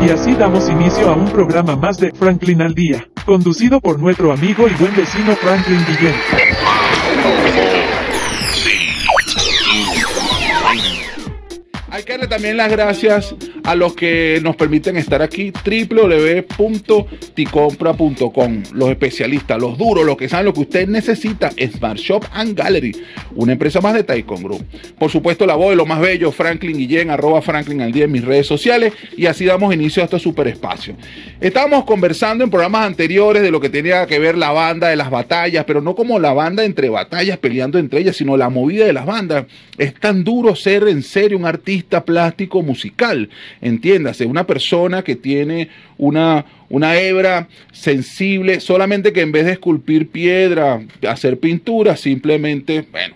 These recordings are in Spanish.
Y así damos inicio a un programa más de Franklin al Día, conducido por nuestro amigo y buen vecino Franklin Guillén. Hay que darle también las gracias a los que nos permiten estar aquí, www.ticompra.com, los especialistas, los duros, los que saben lo que usted necesita, Smart Shop and Gallery, una empresa más de Taikon Group. Por supuesto, la voz de lo más bello, Franklin Guillén, arroba Franklin al día en mis redes sociales, y así damos inicio a este super espacio. Estábamos conversando en programas anteriores de lo que tenía que ver la banda de las batallas, pero no como la banda entre batallas peleando entre ellas, sino la movida de las bandas. Es tan duro ser en serio un artista plástico musical, entiéndase, una persona que tiene una, una hebra sensible, solamente que en vez de esculpir piedra, hacer pintura, simplemente, bueno,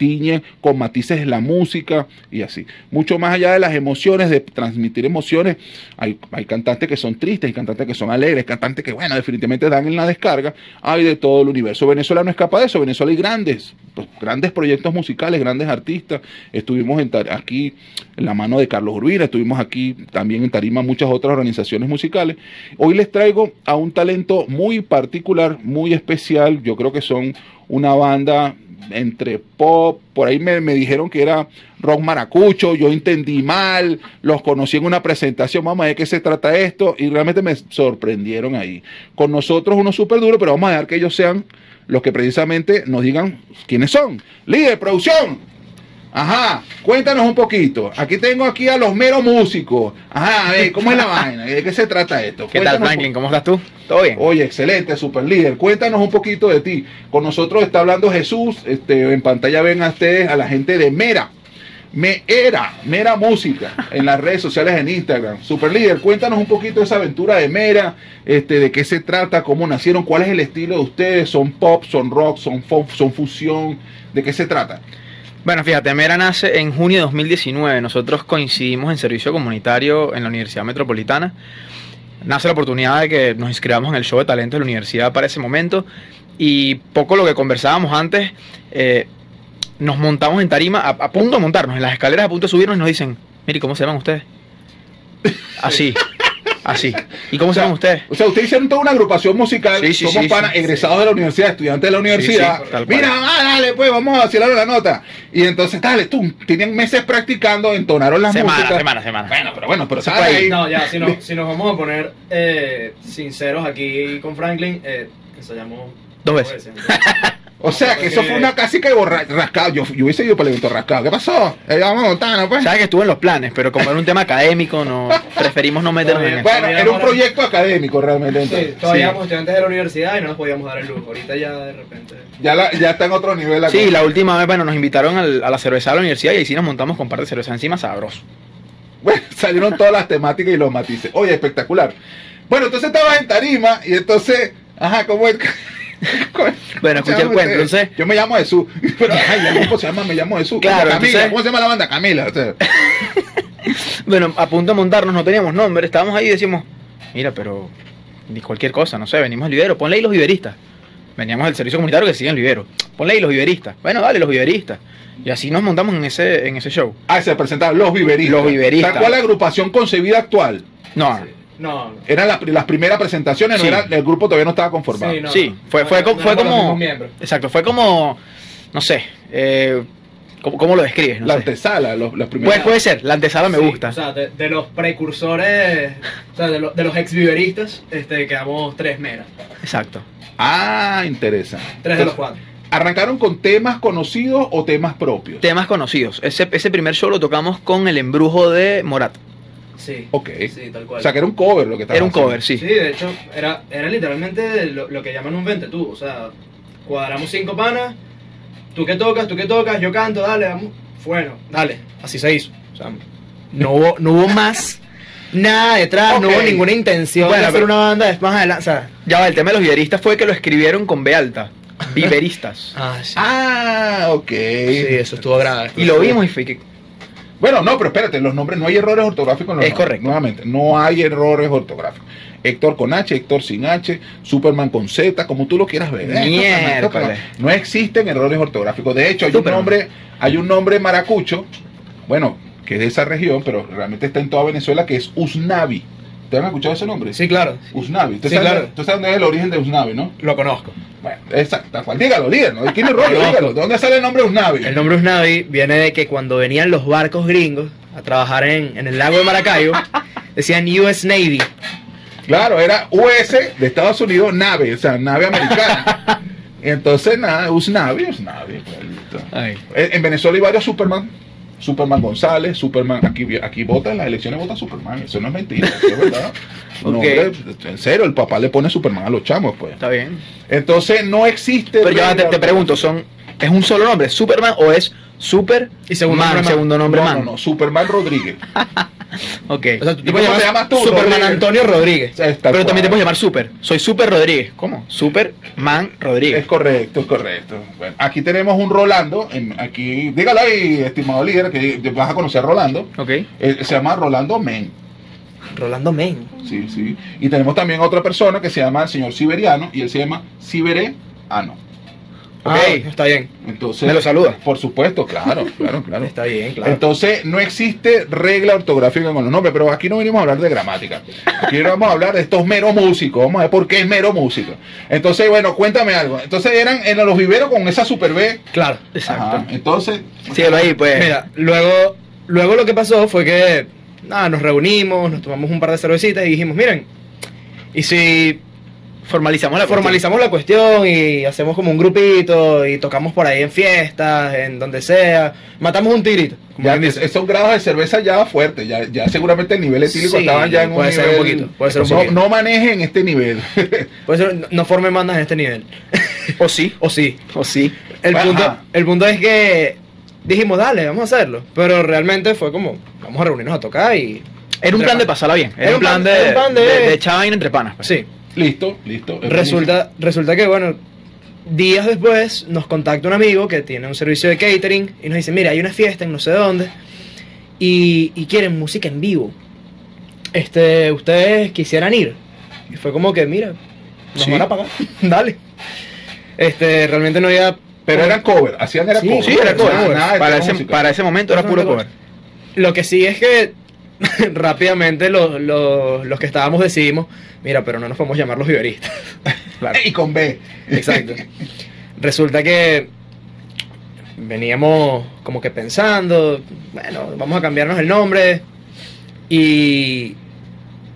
tiñe con matices la música y así. Mucho más allá de las emociones, de transmitir emociones, hay, hay cantantes que son tristes, hay cantantes que son alegres, cantantes que, bueno, definitivamente dan en la descarga, hay de todo el universo. Venezuela no escapa de eso, Venezuela hay grandes, pues, grandes proyectos musicales, grandes artistas. Estuvimos aquí en la mano de Carlos Urbina, estuvimos aquí también en Tarima muchas otras organizaciones musicales. Hoy les traigo a un talento muy particular, muy especial, yo creo que son una banda entre pop, por ahí me, dijeron que era rock maracucho, yo entendí mal, los conocí en una presentación, vamos a ver qué se trata esto, y realmente me sorprendieron ahí. Con nosotros uno súper duro, pero vamos a dejar que ellos sean los que precisamente nos digan quiénes son. Líder, producción. Ajá, cuéntanos un poquito. Aquí tengo aquí a los meros músicos. Ajá, a ver, ¿cómo es la vaina? ¿De qué se trata esto? ¿Qué tal, Franklin? ¿Cómo estás tú? ¿Todo bien? Oye, excelente, super líder. Cuéntanos un poquito de ti. Con nosotros está hablando Jesús. Este, en pantalla ven a ustedes, a la gente de Mera. Me era, Mera Música, en las redes sociales en Instagram. Super líder, cuéntanos un poquito de esa aventura de Mera, este, de qué se trata, cómo nacieron, cuál es el estilo de ustedes, son pop, son rock, son, son fusión, de qué se trata. Bueno, fíjate, Mera nace en junio de 2019. Nosotros coincidimos en servicio comunitario en la Universidad Metropolitana. Nace la oportunidad de que nos inscribamos en el show de talento de la universidad para ese momento. Y poco lo que conversábamos antes, eh, nos montamos en tarima, a, punto de montarnos, en las escaleras a punto de subirnos y nos dicen, mire, ¿cómo se llaman ustedes? Así. Así. ¿Y cómo se llaman ustedes? O sea, ustedes hicieron toda una agrupación musical. Sí, sí, somos para egresados de la universidad, estudiantes de la universidad. Mira, ah, dale, pues vamos a vacilar la nota. Y entonces, dale, tú, tenían meses practicando, entonaron las semana, músicas. Semana, semana, Bueno, pero bueno, pero se ahí. No, ya, si, no, si nos vamos a poner eh, sinceros aquí con Franklin, eh, ensayamos dos veces. O sea, que eso fue una casi que rascado. Yo, yo hubiese ido para el evento rascado. ¿Qué pasó? Eh, vamos a montar, pues. Sabes que estuvo en los planes, pero como era un tema académico, no preferimos no meternos en eso. Bueno, era un proyecto académico realmente. Sí, todavía éramos estudiantes de la universidad y no nos podíamos dar el lujo. Ahorita ya de repente. Ya, ya está en otro nivel. La sí, la última vez, bueno, nos invitaron a la cerveza de la universidad y ahí sí nos montamos con parte de cerveza encima, sabroso. Bueno, salieron todas las temáticas y los matices. Oye, espectacular. Bueno, entonces estaba en Tarima y entonces, ajá, ¿cómo es? bueno, escuché el cuento, entonces. Yo me llamo Jesús. Pero, ay, ¿cómo se llama? Me llamo Jesús. Claro, Camila. ¿Cómo se llama la banda? Camila. bueno, a punto de montarnos, no teníamos nombre. Estábamos ahí y decimos, mira, pero. Ni cualquier cosa, no sé, venimos al vivero, ponle ahí los viveristas. Veníamos del servicio comunitario que siguen el vivero. Ponle ahí los viveristas. Bueno, dale, los viveristas. Y así nos montamos en ese, en ese show. Ah, se presentaron los viveristas. Los viveristas. ¿Cuál la agrupación concebida actual? No. No. Eran las primeras presentaciones, no era, el grupo todavía no estaba conformado. Sí, fue, fue, fue como. Exacto, fue como. No sé. Eh, ¿cómo, lo describes? la antesala, los, las primeras. Puede, puede ser, la antesala me gusta. O sea, de, los precursores, o sea, de, de los ex viveristas, este, quedamos tres meras. Exacto. Ah, interesante. Tres de los cuatro. ¿Arrancaron con temas conocidos o temas propios? Temas conocidos. Ese, ese primer show lo tocamos con el embrujo de Morat. Sí. Ok. Sí, tal cual. O sea, que era un cover lo que estaba Era un cover, sí. Sí, de hecho, era, era literalmente lo, que llaman un vente tú. O sea, cuadramos cinco panas, tú que tocas, tú que tocas, yo canto, dale, vamos. Bueno, dale, así se hizo. O sea, no hubo, no hubo más nada detrás, no hubo ninguna intención de hacer una banda más adelante. O sea, ya va, el tema de los viveristas fue que lo escribieron con B alta. Viveristas. ah, sí. Ah, ok. Sí, eso estuvo grave. Y lo vimos y fue que bueno, no, pero espérate, los nombres, no hay errores ortográficos en los Es correcto. Nuevamente, no hay errores ortográficos. Héctor con H, Héctor sin H, Superman con Z, como tú lo quieras ver. ¿eh? No existen errores ortográficos. De hecho, hay un nombre, hay un nombre maracucho, bueno, que es de esa región, pero realmente está en toda Venezuela, que es Usnavi. ¿Te han escuchado ese nombre? Sí, claro. Usnavi. ¿Tú Sí, sabes, claro. tú sabes dónde es el origen de Usnavi, no? Lo conozco. Bueno, exacto. Dígalo, dígalo. ¿De quién es rollo? Conozco. Dígalo. ¿De dónde sale el nombre Usnavi? El nombre Usnavi viene de que cuando venían los barcos gringos a trabajar en, en el lago de Maracaibo, decían US Navy. Claro, era US de Estados Unidos, nave, o sea, nave americana. Entonces, nada, Usnavi, Usnavi. pues, en Venezuela hay varios Superman. Superman González, Superman, aquí, aquí vota en las elecciones vota Superman, eso no es mentira, eso es verdad. No, Ok. hombre, en serio, el papá le pone Superman a los chamos, pues. Está bien. Entonces no existe. Pero ya te, te pregunto, ¿son, ¿es un solo nombre, Superman o es Super Y segundo Man, nombre segundo nombre no, Man? no, no, Superman Rodríguez. Ok. O sea, tú ¿Y te puedes llamar llamas tú, Superman Rodríguez? Antonio Rodríguez. Pero también te puedes llamar Super. Soy Super Rodríguez. ¿Cómo? Superman Rodríguez. Es correcto, es correcto. Bueno, aquí tenemos un Rolando. en- aquí, dígalo ahí, estimado líder, que vas a conocer a Rolando. Ok. Eh, se llama Rolando Men. Rolando Men. Sí, sí. Y tenemos también otra persona que se llama el señor Siberiano y él se llama Sibereano. Ok. Ah, está bien. Entonces, ¿Me lo saluda? Por supuesto, claro, claro, claro. Está bien, claro. Entonces, no existe regla ortográfica con los nombres, pero aquí no venimos a hablar de gramática. Aquí vamos a hablar de estos meros músicos. Vamos a ver por qué es mero músico. Entonces, bueno, cuéntame algo. Entonces, eran en los viveros con esa super B. claro. Exacto. Ajá. Entonces, Síguelo ahí, pues. Mira, luego, luego lo que pasó fue que nada, nos reunimos, nos tomamos un par de cervecitas y dijimos, miren, y si formalizamos la formalizamos la cuestión y hacemos como un grupito y tocamos por ahí en fiestas, en donde sea, matamos un tirito. ya esos grados de cerveza ya fuertes. Ya, ya seguramente el nivel etílico Sí, estaban ya en un puede ser nivel. un poquito, puede ser un no, poquito. no manejen este nivel. Por eso no, no formen bandas en este nivel. O sí. o sí. O sí. El Ajá. punto, el punto es que dijimos, dale, vamos a hacerlo. Pero realmente fue como, vamos a reunirnos a tocar y... Era un plan de pasarla bien. Era, un plan de, era un plan de- de, de entre panas. pues. Sí. Listo, listo. Es Resulta, resulta que, bueno, días después nos contacta un amigo que tiene un servicio de catering y nos dice, mira, hay una fiesta en no sé dónde y, y quieren música en vivo. Este, ustedes quisieran ir. Y fue como que, mira, nos Sí. van a pagar. Dale. Este, realmente no había... Pero eran cover, hacían era Sí, cover. Sí, era cover. Nada- nada de para, ese, para ese momento era puro cover. Lo que sí es que rápidamente los, los, los que estábamos decidimos, mira, pero no nos podemos llamar los viveristas. Y con B. Exacto. Resulta que veníamos como que pensando, bueno, vamos a cambiarnos el nombre. Y,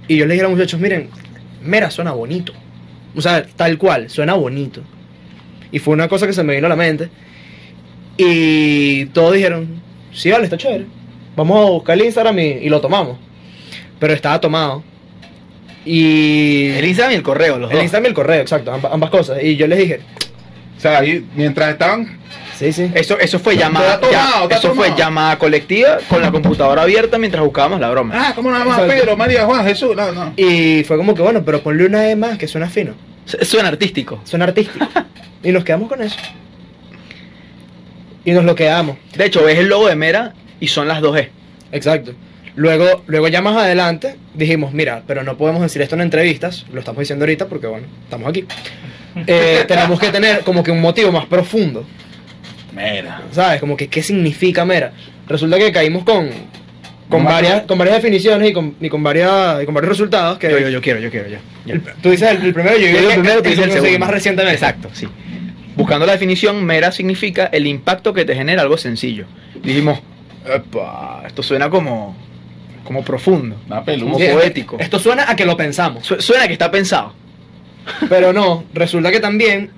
y yo le dije a los muchachos, miren, Mera suena bonito. O sea, tal cual, suena bonito. Y fue una cosa que se me vino a la mente. Y todos dijeron, sí, vale, está chévere. Vamos a buscar el Instagram y, y lo tomamos. Pero estaba tomado. Y... El Instagram y el correo, los El dos. Instagram y el correo, exacto, amba- ambas cosas. Y yo les dije, O sea, ahí, mientras estaban. sí, sí. Eso, eso fue llamada, tomado, ya- eso fue llamada colectiva con la computadora abierta mientras buscábamos la broma. Ah, ¿cómo nada más? Exacto. Pedro, María, Juan, Jesús. No, no. Y fue como que, bueno, pero ponle una E más que suena fino, Su- Suena artístico. suena artístico. y nos quedamos con eso. Y nos lo quedamos, De hecho, ves el logo de Mera y son las dos E. exacto. Luego, luego ya más adelante dijimos, mira, pero no podemos decir esto en entrevistas, lo estamos diciendo ahorita porque, bueno, estamos aquí. Eh, tenemos que tener como que un motivo más profundo, Mira. ¿sabes? Como que, ¿qué significa mera? Resulta que caímos con, con, varias, con varias definiciones y con, y con, varias, y con varios resultados que... Yo, yo, yo quiero, yo quiero, yo. yo. El- tú dices el, el primero, yo, Yo digo el primero, tú dices el segundo. más recientemente. Exacto, sí. Buscando la definición, mera significa el impacto que te genera algo sencillo. Dijimos, "Epa, esto suena como, como profundo, como. Sí, poético. Esto suena a que lo pensamos. Su- Suena que está pensado. Pero no, resulta que también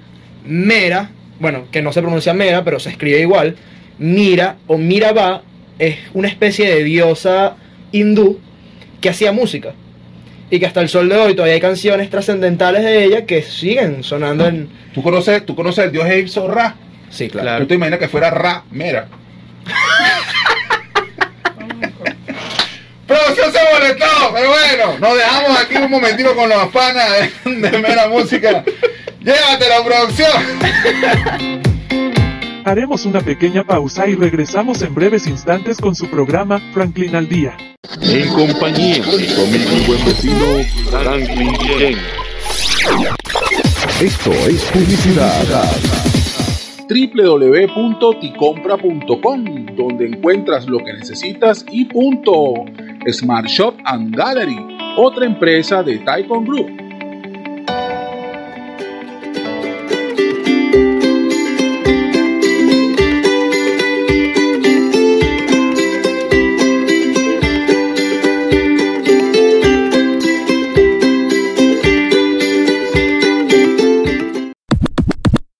Mera, bueno, que no se pronuncia Mera, pero se escribe igual, Mira o Miraba es una especie de diosa hindú que hacía música. Y que hasta el sol de hoy todavía hay canciones trascendentales de ella que siguen sonando en... ¿Tú conoces, tú conoces el dios egipcio Ra? Sí, Claro. ¿Tú te imaginas que fuera Ra Mera? Producción se molestó, pero bueno, nos dejamos aquí un momentito con los panas de, de Mera Música. Llévatelo, producción. Haremos una pequeña pausa y regresamos en breves instantes con su programa Franklin al Día. En compañía de y buen vecino Franklin Yen. Esto es publicidad. www.ticompra.com, donde encuentras lo que necesitas y punto. Smart Shop and Gallery, otra empresa de Taikon Group